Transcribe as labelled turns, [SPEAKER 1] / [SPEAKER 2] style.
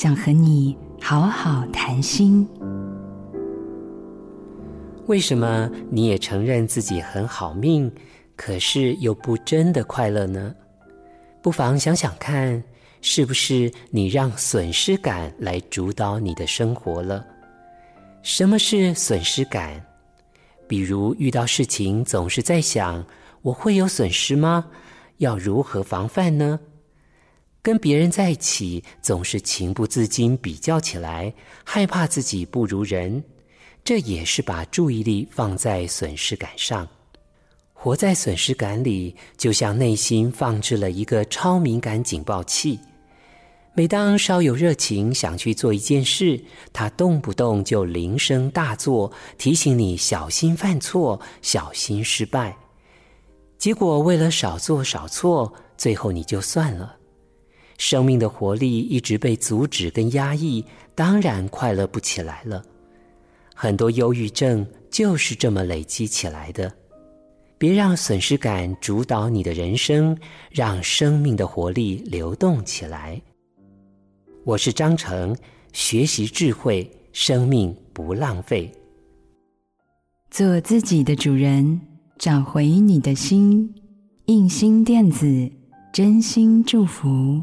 [SPEAKER 1] 想和你好好谈心。
[SPEAKER 2] 为什么你也承认自己很好命，可是又不真的快乐呢？不妨想想看，是不是你让损失感来主导你的生活了？什么是损失感？比如遇到事情总是在想，我会有损失吗？要如何防范呢？跟别人在一起总是情不自禁比较起来，害怕自己不如人，这也是把注意力放在损失感上。活在损失感里，就像内心放置了一个超敏感警报器。每当稍有热情想去做一件事，它动不动就铃声大作，提醒你小心犯错、小心失败。结果为了少做少错，最后你就算了。生命的活力一直被阻止跟压抑，当然快乐不起来了。很多忧郁症就是这么累积起来的。别让损失感主导你的人生，让生命的活力流动起来。我是章诚，学习智慧，生命不浪费。
[SPEAKER 1] 做自己的主人，找回你的心。印心电子，真心祝福。